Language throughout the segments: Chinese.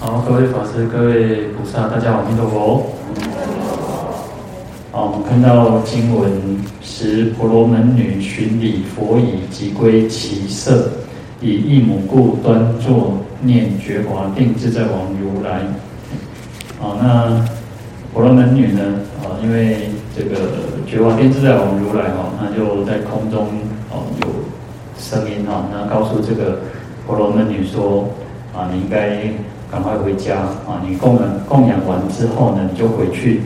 好，各位法师、各位菩萨，大家好，阿弥陀佛。好，我们看到经文：时婆罗门女寻礼佛已，即归其舍，以一母故，端坐念觉华定自在王如来。好，那婆罗门女呢？啊，因为这个觉华定自在王如来哈，那就在空中哦有声音哈，那告诉这个婆罗门女说啊，你应该。赶快回家啊！你供养供养完之后呢，你就回去，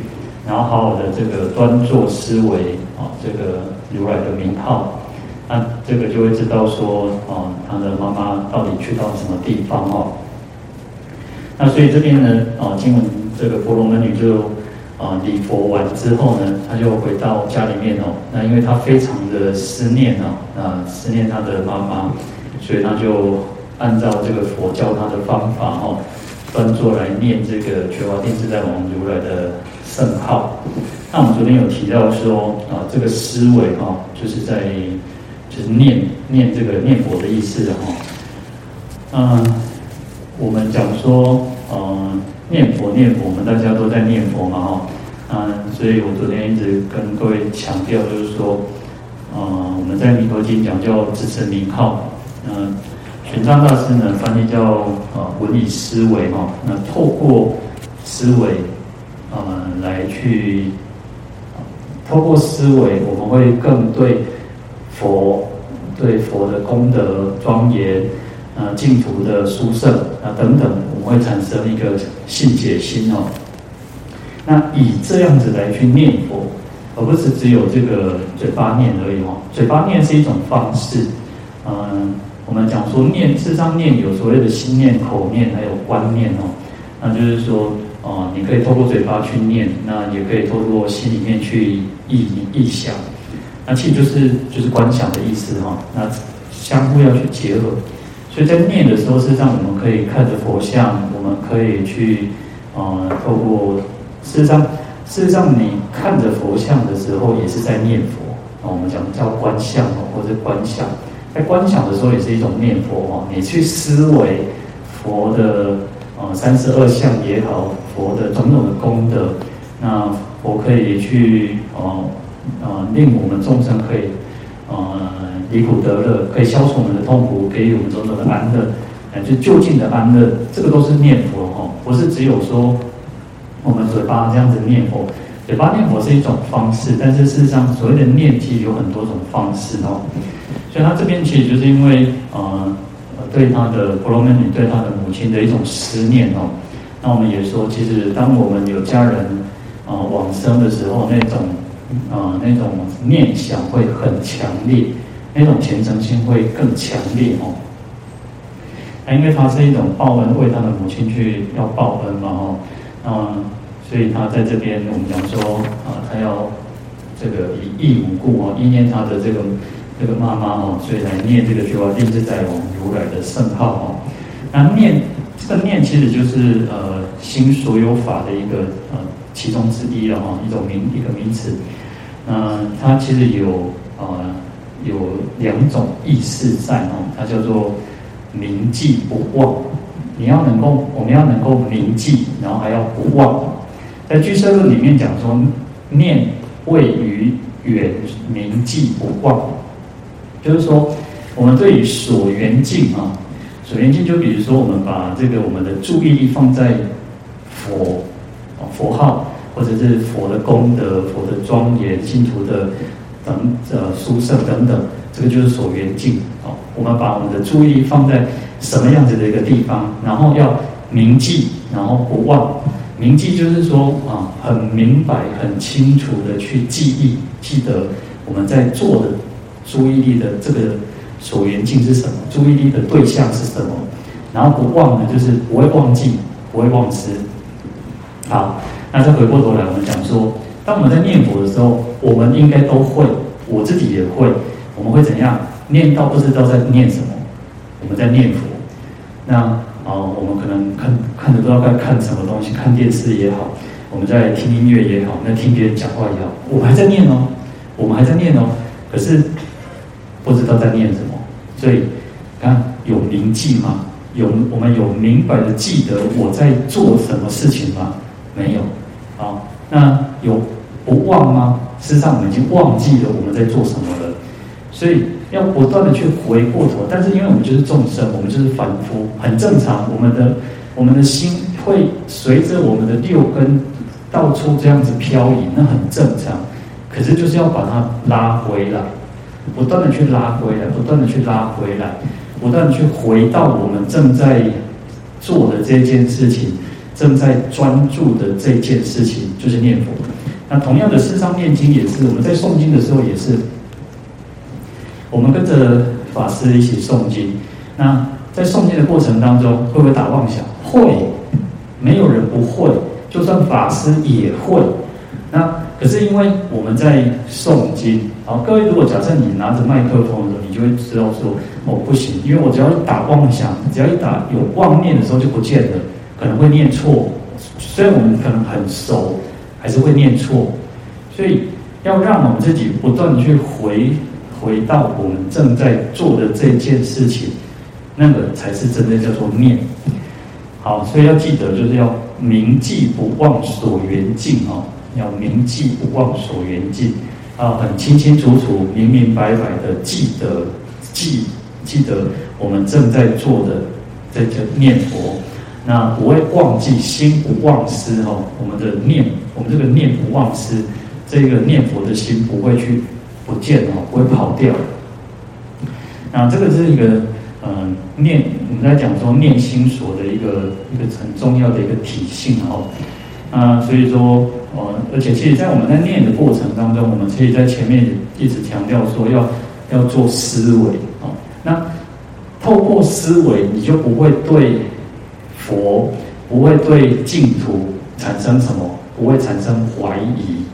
然后好好的这个端坐思维啊，这个如来的名号，那这个就会知道说啊，他的妈妈到底去到什么地方哦。那所以这边呢啊，经文这个婆罗门女就啊礼佛完之后呢，她就回到家里面哦。那因为她非常的思念哦，啊思念她的妈妈，所以她就按照这个佛教他的方法哦。端坐来念这个觉华定自在王如来的圣号。那我们昨天有提到说啊，这个思维哈，就是在就是念念这个念佛的意思哈。嗯，我们讲说，嗯，念佛念佛，我们大家都在念佛嘛哈。嗯，所以我昨天一直跟各位强调，就是说，嗯，我们在弥陀经讲叫自持名号，嗯。玄奘大师呢，翻译叫呃文以思维哈。那透过思维，呃，来去透过思维，我们会更对佛、对佛的功德庄严，呃，净土的殊胜啊等等，我们会产生一个信解心哦。那以这样子来去念佛，而不是只有这个嘴巴念而已哦。嘴巴念是一种方式，嗯、我们讲说念，事实上念有所谓的心念、口念，还有观念哦。那就是说，哦，你可以透过嘴巴去念，那也可以透过心里面去意意想。那其实就是就是观想的意思哈。那相互要去结合。所以在念的时候，事实上我们可以看着佛像，我们可以去，呃，透过事实上，事实上你看着佛像的时候，也是在念佛。我们讲叫观相哦，或者观想。在观想的时候也是一种念佛哦，你去思维佛的呃三十二相也好，佛的种种的功德，那佛可以去呃呃令我们众生可以呃离苦得乐，可以消除我们的痛苦，给予我们种种的安乐，呃就就近的安乐，这个都是念佛哦，不是只有说我们嘴巴这样子念佛，嘴巴念佛是一种方式，但是事实上所谓的念其实有很多种方式哦。所以他这边其实就是因为呃，对他的婆罗门女对他的母亲的一种思念哦。那我们也说，其实当我们有家人呃往生的时候，那种呃那种念想会很强烈，那种虔诚心会更强烈哦。那因为他是一种报恩，为他的母亲去要报恩嘛哦。嗯，所以他在这边我们讲说啊，他要这个以义母故哦，意念他的这个。这个妈妈哦，所以来念这个觉华定自在我们如来的圣号哦。那念这个念其实就是呃心所有法的一个呃其中之一了哈，一种名一个名词。嗯、呃，它其实有呃有两种意思在哦，它叫做铭记不忘。你要能够，我们要能够铭记，然后还要不忘。在俱舍论里面讲说，念位于远铭记不忘。就是说，我们对于所缘境啊，所缘境就比如说，我们把这个我们的注意力放在佛啊佛号，或者是佛的功德、佛的庄严、信徒的等呃殊胜等等，这个就是所缘境啊。我们把我们的注意力放在什么样子的一个地方，然后要铭记，然后不忘。铭记就是说啊，很明白、很清楚的去记忆、记得我们在做的。注意力的这个所缘境是什么？注意力的对象是什么？然后不忘呢，就是不会忘记，不会忘失。好，那再回过头来，我们讲说，当我们在念佛的时候，我们应该都会，我自己也会，我们会怎样？念到不知道在念什么，我们在念佛。那啊、我们可能看看着不知道该看什么东西，看电视也好，我们在听音乐也好，那听别人讲话也好，我们还在念哦，我们还在念哦，可是。不知道在念什么，所以刚有铭记吗？有我们有明白的记得我在做什么事情吗？没有。好，那有不忘吗？事实上，我们已经忘记了我们在做什么了。所以要不断的去回过头，但是因为我们就是众生，我们就是凡夫，很正常。我们的我们的心会随着我们的六根到处这样子飘移，那很正常。可是就是要把它拉回来，不断的去拉回来，不断的去拉回来。不断去回到我们正在做的这件事情，正在专注的这件事情，就是念佛。那同样的，世上念经也是，我们在诵经的时候也是，我们跟着法师一起诵经。那在诵经的过程当中，会不会打妄想？会，没有人不会，就算法师也会。那可是因为我们在诵经，各位，如果假设你拿着麦克风的时候，你就会知道说，哦，不行，因为我只要一打妄想，只要一打有妄念的时候就不见了，可能会念错。虽然我们可能很熟，还是会念错。所以要让我们自己不断的去回回到我们正在做的这件事情，那个才是真的叫做念。好，所以要记得，就是要铭记不忘所缘境哦。要铭记不忘所缘境，啊，很清清楚楚、明明白白的记得记记得我们正在做的这个念佛，那不会忘记，心不忘失哦。我们的念，我们这个念不忘失，这个念佛的心不会去不见哦，不会跑掉。那这个是一个嗯、呃、念，我们在讲说念心所的一个一个很重要的一个体性哦。啊，所以说，呃，而且其实，在我们在念的过程当中，我们可以在前面一直强调说要，要做思维啊。那透过思维，你就不会对佛，不会对净土产生什么，不会产生怀疑。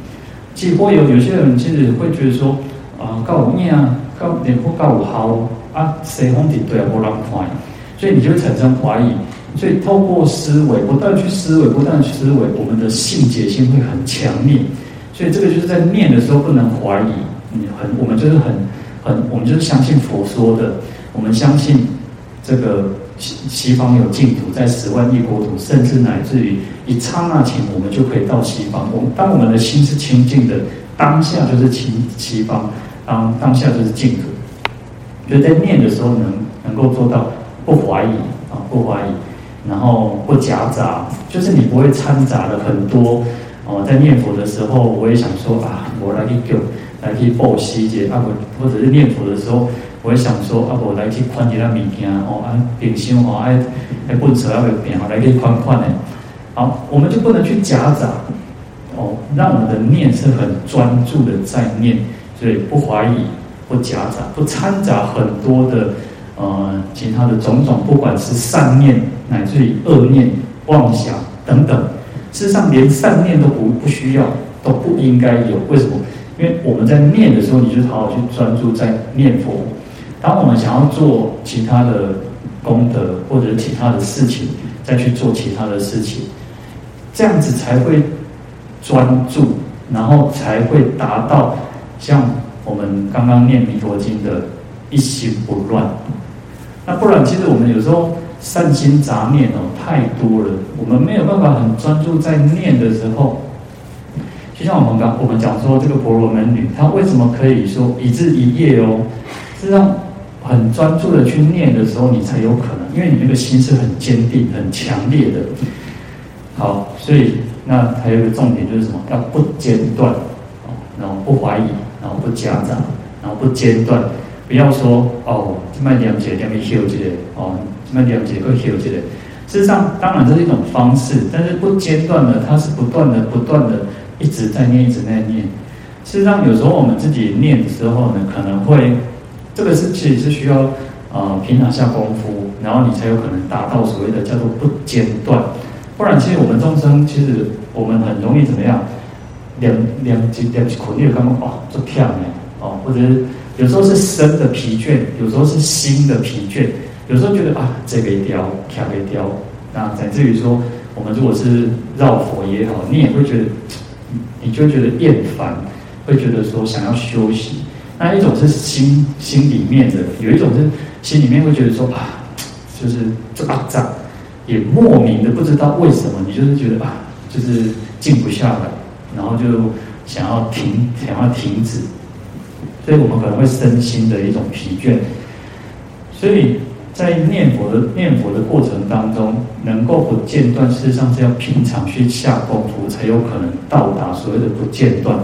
其实会有有些人其实会觉得说，啊，告我念啊，告你不告我好啊，谁红顶对啊，不让怀，所以你就会产生怀疑。所以，透过思维，不断去思维，不断去思维，我们的信解心会很强烈。所以，这个就是在念的时候不能怀疑。你很，我们就是很很，我们就是相信佛说的。我们相信这个西西方有净土，在十万亿国土，甚至乃至于一刹那间，我们就可以到西方。我们当我们的心是清净的，当下就是清西方，当当下就是净土。就在念的时候，能能够做到不怀疑啊，不怀疑。然后不夹杂，就是你不会掺杂了很多哦。在念佛的时候，我也想说啊，我来去救，来去报喜劫啊，或或者是念佛的时候，我也想说啊，我来去宽一下物件哦，啊，平常哦，爱爱不扯要变哦，来去宽宽的。好，我们就不能去夹杂哦，让我们的念是很专注的在念，所以不怀疑，不夹杂，不掺杂很多的。呃，其他的种种，不管是善念乃至于恶念、妄想等等，事实上连善念都不不需要，都不应该有。为什么？因为我们在念的时候，你就好好去专注在念佛。当我们想要做其他的功德或者其他的事情，再去做其他的事情，这样子才会专注，然后才会达到像我们刚刚念弥陀经的一心不乱。那不然，其实我们有时候善心杂念哦太多了，我们没有办法很专注在念的时候。就像我们刚我们讲说，这个婆罗门女她为什么可以说一日一夜哦，是让很专注的去念的时候，你才有可能，因为你那个心是很坚定、很强烈的。好，所以那还有一个重点就是什么？要不间断哦，然后不怀疑，然后不夹杂，然后不间断。不要说哦，这么两节两边休息的哦，这么两节会休息的。事实上，当然这是一种方式，但是不间断的，它是不断的、不断的一直在念、一直在念。事实上，有时候我们自己念的时候呢，可能会这个是其实是需要啊、呃、平常下功夫，然后你才有可能达到所谓的叫做不间断。不然，其实我们众生其实我们很容易怎么样？两两几两几苦，你有看过哦，做跳呢哦，或者是。有时候是身的疲倦，有时候是心的疲倦，有时候觉得啊，这个雕，跳一雕，那乃至于说，我们如果是绕佛也好，你也会觉得，你就觉得厌烦，会觉得说想要休息。那一种是心心里面的，有一种是心里面会觉得说啊，就是就啊这样，也莫名的不知道为什么，你就是觉得啊，就是静不下来，然后就想要停，想要停止，所以我们可能会身心的一种疲倦，所以。在念佛的念佛的过程当中，能够不间断，事实上是要平常去下功夫，才有可能到达所谓的不间断。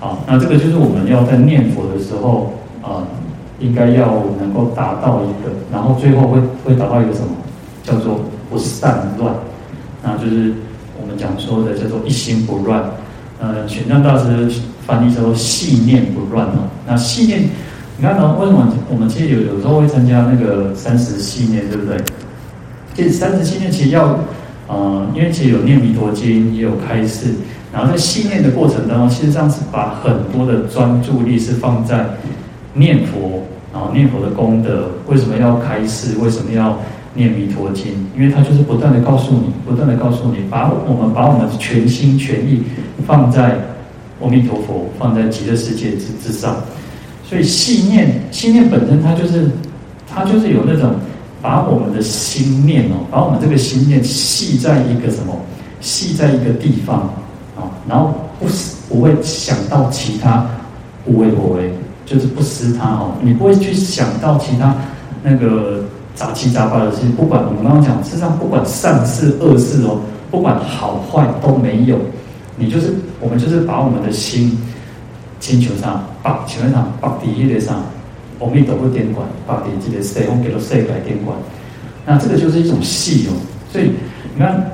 好，那这个就是我们要在念佛的时候啊、应该要能够达到一个，然后最后会会达到一个什么，叫做不散乱，那就是我们讲说的叫做一心不乱。呃，玄奘大师翻译说系念不乱哦，那系念。你看呢？为什么我们其实有有时候会参加那个三十系念，对不对？这三十系念其实要，呃，因为其实有念弥陀经，也有开示，然后在系念的过程当中，其实上是把很多的专注力是放在念佛，然后念佛的功德。为什么要开示？为什么要念弥陀经？因为它就是不断的告诉你，不断的告诉你，把我们把我们全心全意放在阿弥陀佛，放在极乐世界之之上。所以系念，系念本身它就是，它就是有那种把我们的心念哦，把我们这个心念系在一个什么，系在一个地方啊，然后不思不会想到其他无为不为，就是不思它哦，你不会去想到其他那个杂七杂八的事情，不管我们刚刚讲，事实上不管善事恶事哦，不管好坏都没有，你就是我们就是把我们的心。星球上，北球上，把第一个上，阿弥陀佛点管，北地这个西方给了世界点管，那这个就是一种系哦。所以你看，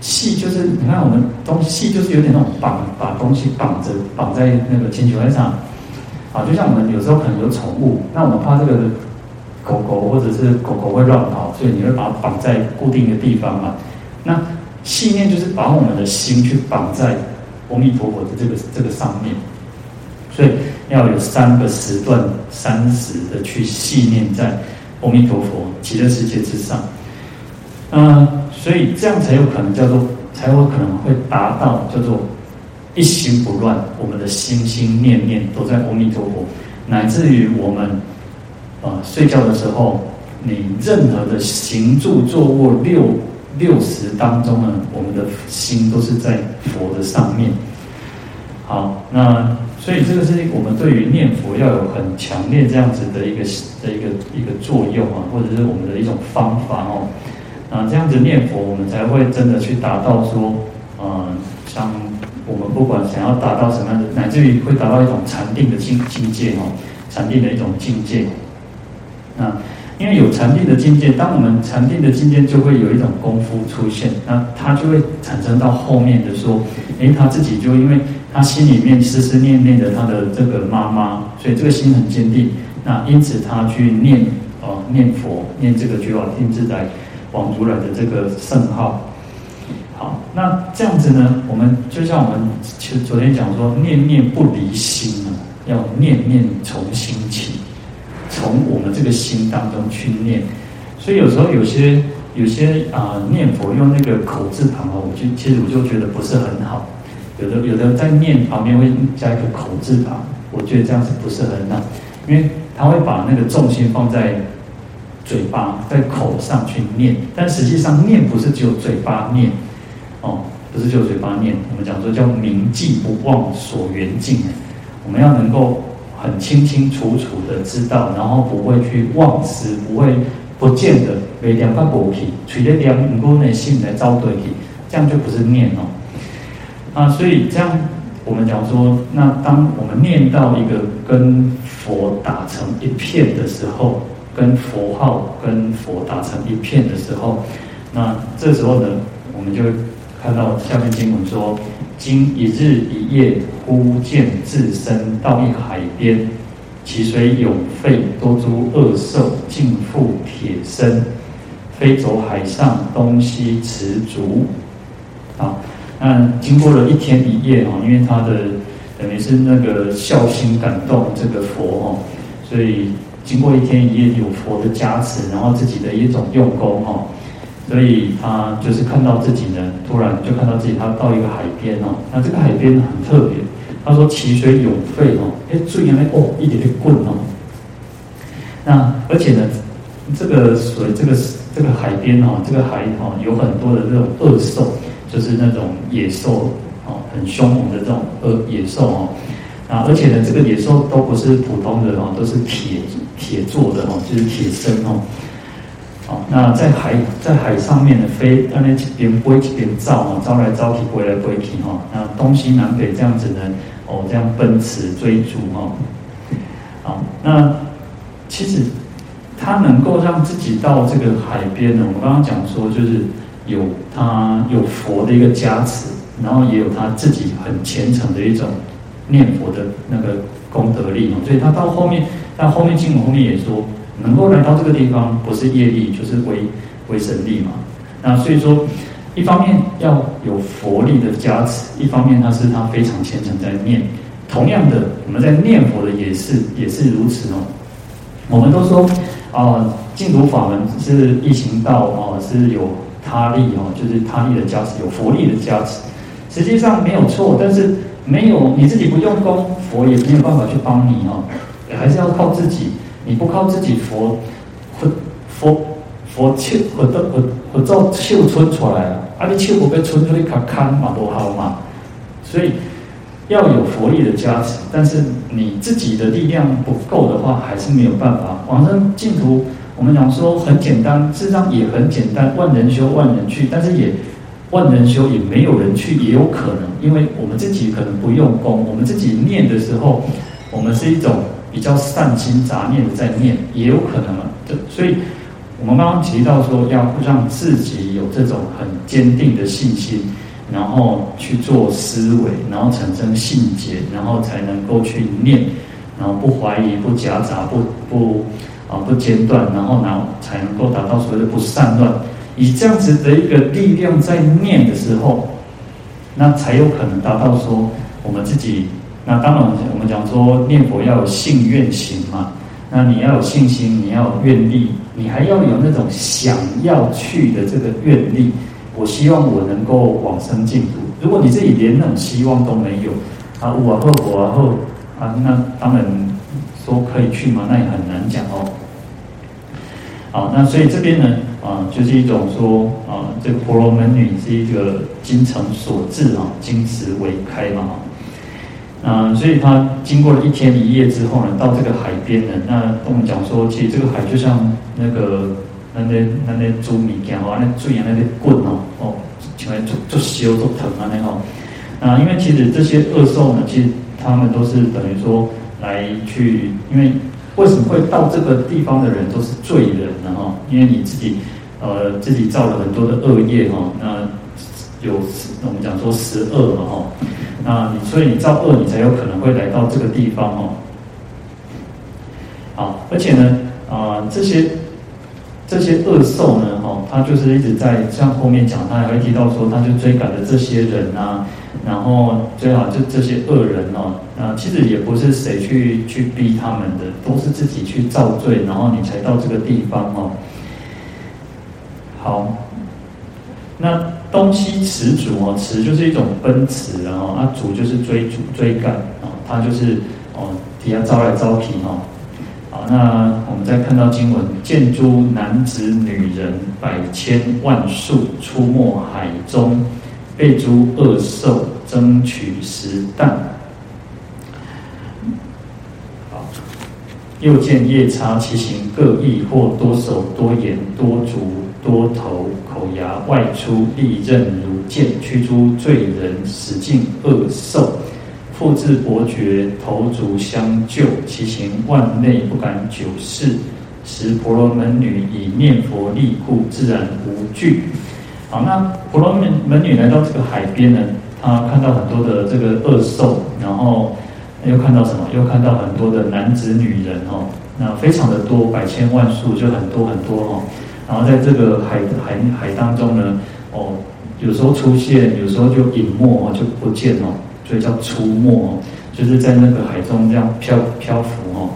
系就是你看我们东西系就是有点那种绑，把东西绑着绑在那个星球上。啊，就像我们有时候可能有宠物，那我们怕这个狗狗或者是狗狗会乱跑，所以你会把它绑在固定的地方嘛。那信念就是把我们的心去绑在阿弥陀佛的这个这个上面。所以要有三个时段，三时的去信念在阿弥陀佛极乐世界之上。嗯，所以这样才有可能叫做，才有可能会达到叫做一心不乱。我们的心心念念都在阿弥陀佛，乃至于我们啊睡觉的时候，你任何的行住坐卧六六十当中呢，我们的心都是在佛的上面。好，那。所以这个是我们对于念佛要有很强烈这样子的一个的一个一个作用啊，或者是我们的一种方法哦。啊，这样子念佛，我们才会真的去达到说，嗯，像我们不管想要达到什么样的，乃至于会达到一种禅定的境境界哦，禅定的一种境界。那因为有禅定的境界，当我们禅定的境界就会有一种功夫出现，那它就会产生到后面的说，诶，他自己就因为。他心里面思思念念的他的这个妈妈，所以这个心很坚定。那因此他去念哦，念佛，念这个觉法定自在王如来的这个圣号。好，那这样子呢，我们就像我们其实昨天讲说，念念不离心啊，要念念从心起，从我们这个心当中去念。所以有时候有些有些啊、念佛用那个口字旁哦，我就其实我就觉得不是很好。有的有的在念旁边会加一个口字旁，我觉得这样子不是很好，因为他会把那个重心放在嘴巴，在口上去念，但实际上念不是只有嘴巴念，哦，不是只有嘴巴念，我们讲说叫铭记不忘所缘境，我们要能够很清清楚楚的知道，然后不会去忘失，不会不见得每两块果皮，取得两五个内心来招对体，这样就不是念哦。啊，所以这样，我们讲说，那当我们念到一个跟佛打成一片的时候，跟佛号跟佛打成一片的时候，那这时候呢，我们就看到下面经文说：经一日一夜，忽见自身到一海边，其水涌沸，多诸恶兽尽覆铁身，飞走海上，东西驰逐。啊。那经过了一天一夜哈，因为他的等于是那个孝心感动这个佛哈，所以经过一天一夜有佛的加持，然后自己的一种用功哈，所以他就是看到自己呢，突然就看到自己他到一个海边哦，那这个海边很特别，他说其水涌沸哦，哎，最原来哦一点点滚哦，那而且呢，这个水这个这个海边哦，这个海哦有很多的这种恶兽，就是那种野兽哦，很凶猛的这种恶野兽哦。啊，而且呢，这个野兽都不是普通的哦，都是铁铁做的哦，就是铁身哦。好，那在海在海上面的飞，那那一边飞一边照啊，招来招去，飞来飞去哈。那东西南北这样子呢，哦，这样奔驰追逐哈。好，那其实他能够让自己到这个海边呢，我刚刚讲说，就是有他有佛的一个加持，然后也有他自己很虔诚的一种念佛的那个功德力哦，所以他到后面，到后面经文后面也说。能够来到这个地方，不是业力，就是为为神力嘛。那所以说，一方面要有佛力的加持，一方面他是他非常虔诚在念。同样的，我们在念佛的也是也是如此哦。我们都说啊，净土法门是易行道哦，是有他力哦，就是他力的加持，有佛力的加持。实际上没有错，但是没有你自己不用功，佛也没有办法去帮你哦，还是要靠自己。你不靠自己佛，佛佛佛手，佛都佛佛照手伸出来了，啊，你手不被伸出去，卡看嘛多好嘛。所以要有佛力的加持，但是你自己的力量不够的话，还是没有办法。往生净土，我们讲说很简单，事实上也很简单，万人修万人去，但是也万人修也没有人去，也有可能，因为我们自己可能不用功，我们自己念的时候，我们是一种。比较善心杂念的在念，也有可能啊。对，所以我们刚刚提到说，要让自己有这种很坚定的信心，然后去做思维，然后产生信解，然后才能够去念，然后不怀疑、不夹杂、不不啊不间断，然后然后才能够达到所谓的不散乱。以这样子的一个力量在念的时候，那才有可能达到说我们自己。那当然，我们讲说念佛要有信愿行嘛。那你要有信心，你要有愿力，你还要有那种想要去的这个愿力。我希望我能够往生净土。如果你自己连那种希望都没有，啊，我啊后我啊后啊，那当然说可以去嘛，那也很难讲哦。好，那所以这边呢，啊，就是一种说啊，这个婆罗门女是一个精诚所至啊，金石为开嘛。啊，所以他经过了一天一夜之后呢，到这个海边呢，那跟我们讲说，其实这个海就像那个那那那那猪米干哦，那最阳那些棍哦，哦，起来就就修都疼啊那种。啊，因为其实这些恶兽呢，其实他们都是等于说来去，因为为什么会到这个地方的人都是罪人呢？哈，因为你自己呃自己造了很多的恶业哈，那有我们讲说十恶嘛哈。啊，你所以你造恶，你才有可能会来到这个地方哦。好，而且呢，啊，这些这些恶兽呢，哈，他就是一直在像后面讲，他还会提到说，他就追赶着这些人啊，然后最好就这些恶人哦，啊，其实也不是谁去去逼他们的，都是自己去造罪，然后你才到这个地方哦。好，那。东西驰逐哦，驰就是一种奔驰，然后啊，逐就是追逐追赶啊，它就是哦，底下招来招去哦。好，那我们再看到经文，见诸男子女人百千万数出没海中，被诸恶兽争取食啖。好，又见夜叉其形各异，或多手多眼多足。多头牙外出，利刃如剑，驱诸罪人，使尽恶兽。复至伯爵，头足相救，其行万类，不敢久视。时婆罗门女以念佛力故，自然无惧。好，那婆罗门门女来到这个海边呢，她看到很多的这个恶兽，然后又看到什么？又看到很多的男子女人哦，那非常的多，百千万数，就很多很多哦。然后在这个海海海当中呢，哦，有时候出现，有时候就隐没哦，就不见哦，所以叫出没哦，就是在那个海中这样漂漂浮哦。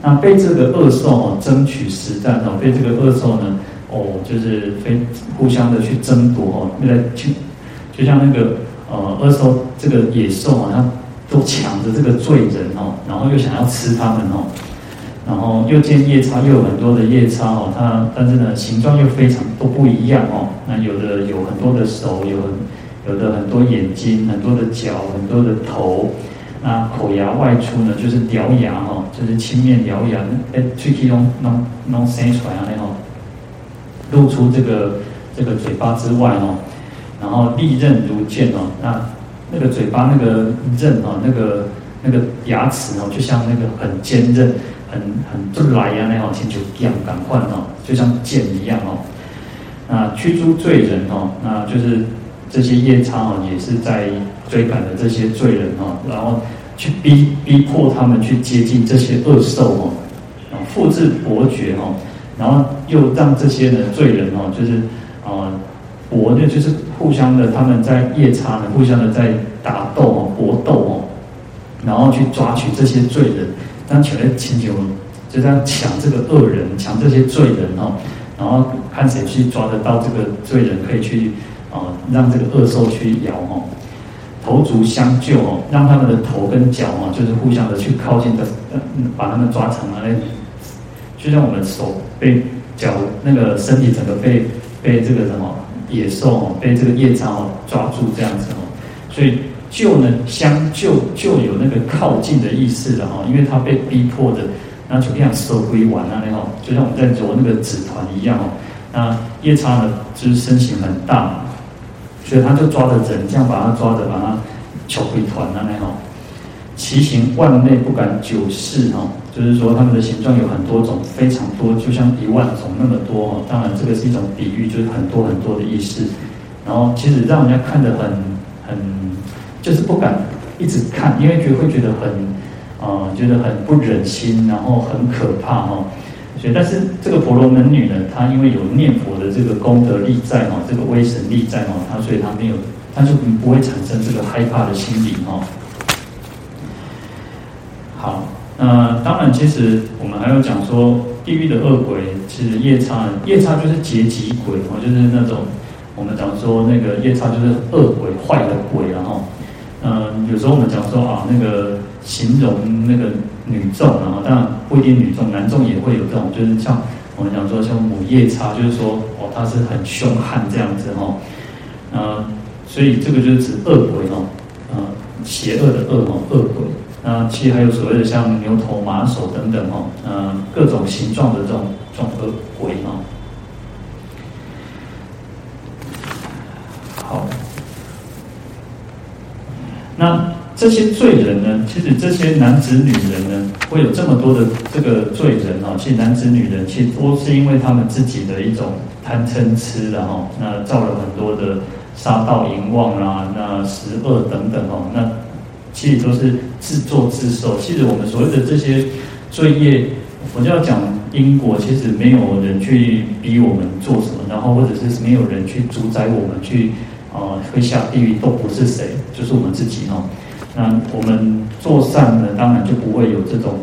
那被这个恶兽哦争取实战哦，被这个恶兽呢哦，就是非互相的去争夺哦，为了去，就像那个呃恶兽这个野兽啊，它都抢着这个罪人哦，然后又想要吃他们哦。然后又见夜叉，又有很多的夜叉哦，它但是呢形状又非常都不一样哦。那有的有很多的手，有很有的很多眼睛，很多的脚，很多的头。那口牙外出呢，就是獠牙哈，就是青面獠牙，哎，喙齿拢拢拢生出来啊，那种，露出这个这个嘴巴之外哦，然后利刃如剑哦，那那个嘴巴那个刃哦，那个那个牙齿哦，就像那个很坚韧。很很就来呀，那好像就一样感换哦，就像剑一样哦。那驱逐罪人哦，那就是这些夜叉哦，也是在追赶的这些罪人哦，然后去逼逼迫他们去接近这些恶兽哦，啊，复制伯爵哦，然后又让这些的罪人哦，就是啊，搏的就是互相的，他们在夜叉呢，互相的在打斗哦，搏斗哦，然后去抓取这些罪人。当起来请求，就这样抢这个恶人，抢这些罪人哦，然后看谁去抓得到这个罪人，可以去啊，让这个恶兽去咬哦，头足相救哦，让他们的头跟脚哦，就是互相的去靠近的，把他们抓成了那，就像我们手被脚那个身体整个被被这个什么野兽哦，被这个夜叉哦抓住这样子哦，所以。救呢，相救就有那个靠近的意思了哈，因为他被逼迫的，那就这样收归完了那哈，就像我们在揉那个纸团一样哦。那夜叉呢，就是身形很大，所以他就抓着人，这样把他抓着，把他揪归团了那哈。其形万类不敢久视哈，就是说他们的形状有很多种，非常多，就像一万种那么多哦。当然这个是一种比喻，就是很多很多的意思。然后其实让人家看得很很。就是不敢一直看，因为觉会觉得很，啊、呃，觉得很不忍心，然后很可怕哈。所以，但是这个婆罗门女呢，她因为有念佛的这个功德力在哈，这个威神力在哈，她所以她没有，她就不会产生这个害怕的心理哈。好，那当然，其实我们还要讲说，地狱的恶鬼，其实夜叉，夜叉就是劫集鬼哦，就是那种我们讲说那个夜叉就是恶鬼、坏的鬼然后。嗯，有时候我们讲说啊，那个形容那个女众啊，当然不一定女众，男众也会有这种，就是像我们讲说像母夜叉，就是说哦，他是很凶悍这样子哈。嗯，所以这个就是指恶鬼哈，呃，邪恶的恶哈，恶鬼。那其实还有所谓的像牛头马首等等哈，嗯，各种形状的这种这种恶鬼哈。好。那这些罪人呢？其实这些男子女人呢，会有这么多的这个罪人哦。其实男子女人其实都是因为他们自己的一种贪嗔痴的哈。那造了很多的杀盗淫妄啊，那十恶等等哦。那其实都是自作自受。其实我们所谓的这些罪业，我就要讲因果，其实没有人去逼我们做什么，然后或者是没有人去主宰我们去。啊，会下地狱都不是谁，就是我们自己哦。那我们做善呢，当然就不会有这种，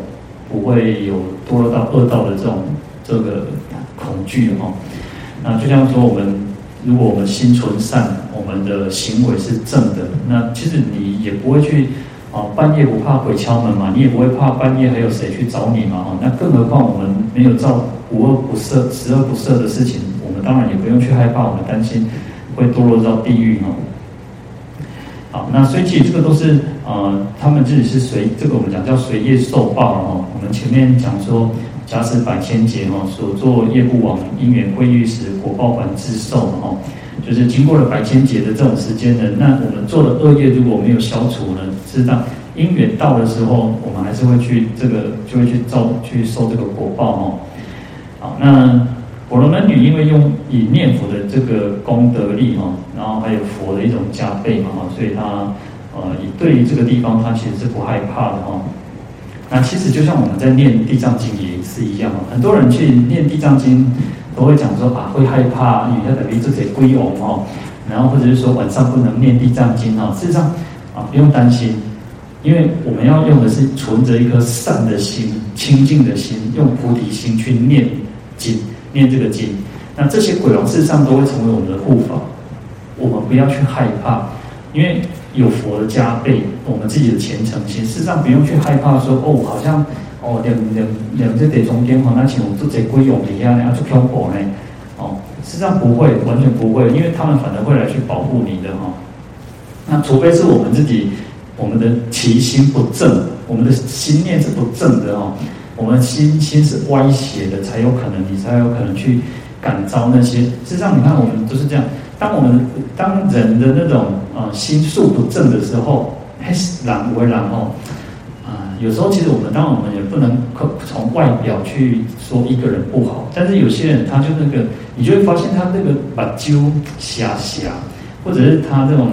不会有堕落到恶道的这种这个恐惧哦。那就像说，我们如果我们心存善，我们的行为是正的，那其实你也不会去啊，半夜不怕鬼敲门嘛，你也不会怕半夜还有谁去找你嘛哈。那更何况我们没有造无恶不赦、十恶不赦的事情，我们当然也不用去害怕，我们担心。会堕落到地狱哦。好，那所以其实这个都是呃，他们自己是随这个我们讲叫随业受报哦。我们前面讲说，假使百千劫哦，所作业不亡，因缘会遇时，果报还自受哦。就是经过了百千劫的这种时间呢，那我们做的恶业如果没有消除呢，知道因缘到的时候，我们还是会去这个就会去受去受这个果报哦。好，那。婆罗门女因为用以念佛的这个功德力哈，然后还有佛的一种加倍嘛哈，所以她呃，对于这个地方，她其实是不害怕的哈。那其实就像我们在念地藏经也是一样，很多人去念地藏经都会讲说啊，会害怕，因为它等于这些鬼王哦，然后或者是说晚上不能念地藏经啊。事实上啊，不用担心，因为我们要用的是存着一颗善的心、清净的心，用菩提心去念经。念这个经，那这些鬼王事实上都会成为我们的护法，我们不要去害怕，因为有佛的加被，我们自己的虔诚心，事实上不用去害怕说哦，好像哦，两两两只地中间，好像像做贼龟蛹一样，啊，做恐怖呢？哦，实际上不会，完全不会，因为他们反而会来去保护你的哈、哦。那除非是我们自己，我们的起心不正，我们的心念是不正的哦，我们心心是歪斜的，才有可能，你才有可能去感召那些。事实上，你看我们都是这样，当我们当人的那种、呃、心术不正的时候，还是懒为然哦。有时候，其实我们当然我们也不能从外表去说一个人不好，但是有些人他就那个，你就会发现他那个把揪狭狭，或者是他这种，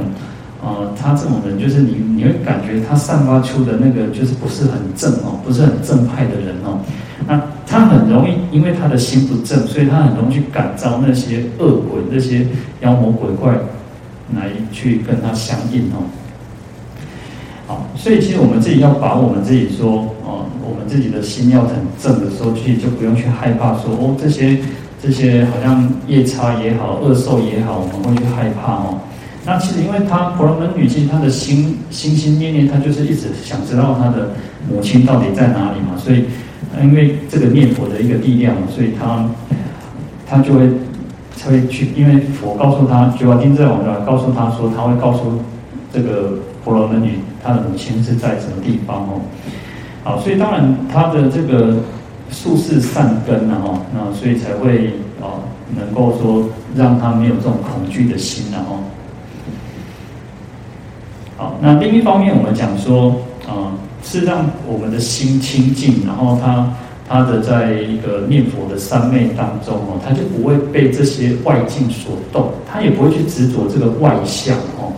呃，他这种人就是你你会感觉他散发出的那个就是不是很正哦，不是很正派的人哦，那他很容易因为他的心不正，所以他很容易去感召那些恶鬼、那些妖魔鬼怪来去跟他相应哦。好，所以其实我们自己要把我们自己说，哦，我们自己的心要很正的时候，其实就不用去害怕说，哦，这些这些好像夜叉也好，恶兽也好，我们会去害怕哦。那其实因为她婆罗门女，其实她的心心心念念，她就是一直想知道她的母亲到底在哪里嘛。所以，因为这个念佛的一个力量，所以她她就会才会去，因为佛告诉她，觉华定自在王告诉她说，他会告诉这个。婆罗门女，她的母亲是在什么地方哦？好，所以当然她的这个术士善根了哦，那所以才会哦，能够说让她没有这种恐惧的心了哦。好，那另一方面我们讲说，啊，是让我们的心清净，然后他他的在一个念佛的三昧当中哦，他就不会被这些外境所动，他也不会去执着这个外相哦。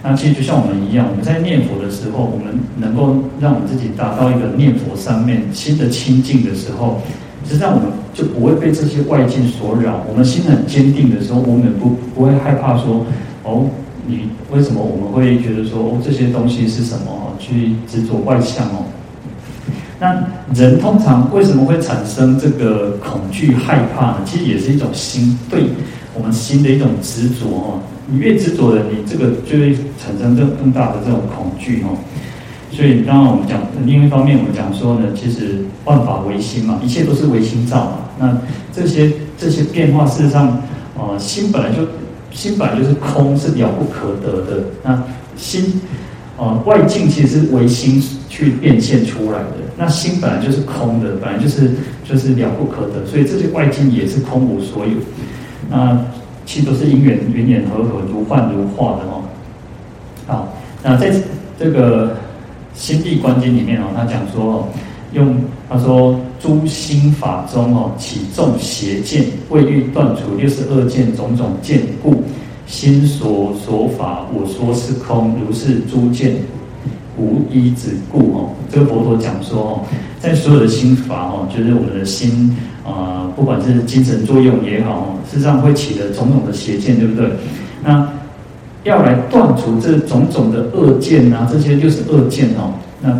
那其实就像我们一样，我们在念佛的时候，我们能够让我们自己达到一个念佛三昧心的清净的时候，实际上我们就不会被这些外境所扰。我们心很坚定的时候，我们也不不会害怕说，哦，你为什么我们会觉得说，哦，这些东西是什么？去执着外相哦。那人通常为什么会产生这个恐惧害怕呢？其实也是一种心对我们心的一种执着哦。你越执着的，你这个就会产生更更大的这种恐惧哦。所以刚刚我们讲，另一方面我们讲说呢，其实万法唯心嘛，一切都是唯心造嘛。那这些这些变化，事实上，呃，心本来就心本来就是空，是了不可得的。那心，呃，外境其实是唯心去变现出来的。那心本来就是空的，本来就是就是了不可得，所以这些外境也是空无所有。那。其实都是因缘，缘缘和合，如幻如化的哦。好，那在这个心地观经里面哦，他讲说，用他说诸心法中哦，起众邪见，未欲断除六十二见种种见故，心所所法，我说是空，如是诸见无依止故哦。这个佛陀讲说哦，在所有的心法哦，就是我们的心。啊、不管是精神作用也好，事实上会起的种种的邪见，对不对？那要来断除这种种的恶见啊，这些就是恶见哦。那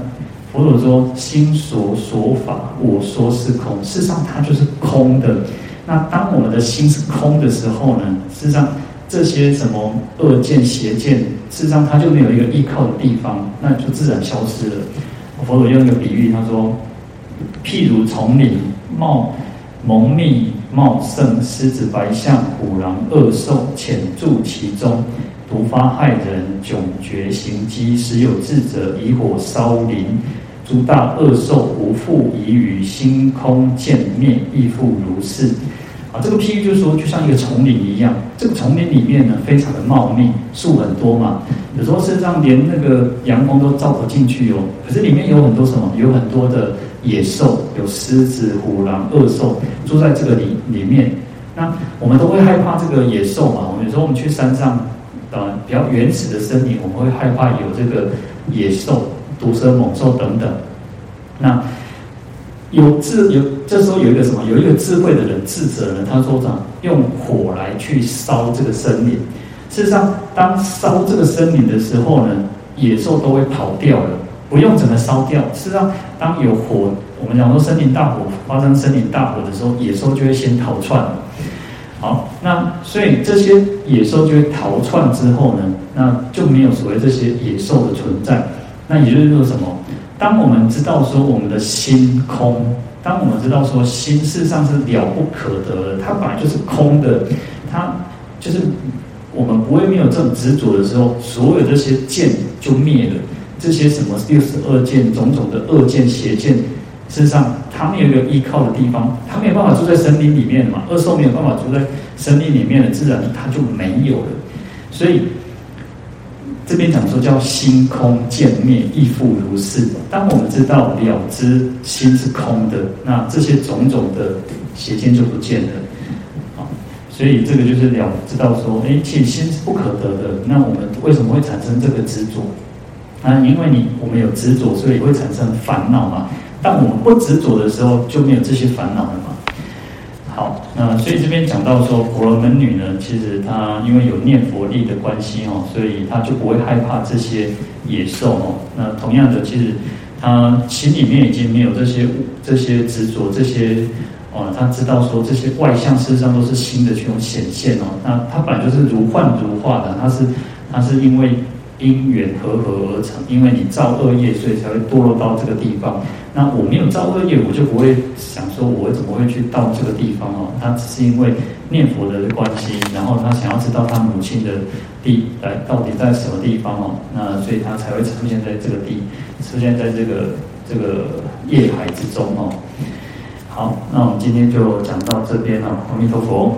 佛陀说，心所所法，我说是空，事实上它就是空的。那当我们的心是空的时候呢，事实上这些什么恶见、邪见，事实上它就没有一个依靠的地方，那就自然消失了。佛陀用一个比喻，他说，譬如丛林冒。蒙密茂盛，狮子、白象、虎狼、恶兽潜住其中，毒发害人，窘绝行迹，时有智者以火烧林，诸大恶兽无复疑余，心空见灭，亦复如是。啊，这个譬喻就是说，就像一个丛林一样，这个丛林里面呢，非常的茂密，树很多嘛，有时候身上连那个阳光都照不进去哦。可是里面有很多什么？有很多的。野兽有狮子、虎狼、恶兽住在这个里里面，那我们都会害怕这个野兽嘛。我们有时候我们去山上，呃，比较原始的森林，我们会害怕有这个野兽、毒蛇猛兽等等。那有智有这时候有一个什么？有一个智慧的人、智者呢，他说讲用火来去烧这个森林。事实上，当烧这个森林的时候呢，野兽都会跑掉了。不用整个烧掉，事实上，当有火，我们讲说森林大火发生，森林大火的时候，野兽就会先逃窜。好，那所以这些野兽就会逃窜之后呢，那就没有所谓这些野兽的存在。那也就是说什么？当我们知道说我们的心空，当我们知道说心事实上是了不可得的，它本来就是空的，它就是我们不会没有这种执着的时候，所有这些见就灭了，这些什么六十二见、种种的恶见、邪见，事实上他没有一个依靠的地方，他没有办法住在森林里面嘛，恶兽没有办法住在森林里面的，自然它就没有了，所以。这边讲说叫心空见灭亦复如是。当我们知道了知心是空的，那这些种种的邪见就不见了。好，所以这个就是了知道说，哎，其实心是不可得的。那我们为什么会产生这个执着？啊，因为你我们有执着，所以会产生烦恼嘛。当我们不执着的时候，就没有这些烦恼了嘛。好，那所以这边讲到说，婆罗门女呢，其实她因为有念佛力的关系哦，所以她就不会害怕这些野兽哦。那同样的，其实她心里面已经没有这些这些执着，这些哦，她知道说这些外相事实上都是心的这种显现哦。那她本来就是如幻如化的，她是她是因为。因缘和合而成，因为你造恶业，所以才会堕落到这个地方。那我没有造恶业，我就不会想说，我怎么会去到这个地方哦？他只是因为念佛的关系，然后他想要知道他母亲的地来到底在什么地方哦。那所以他才会出现在这个地，出现在这个这个业海之中哦。好，那我们今天就讲到这边了。阿弥陀佛。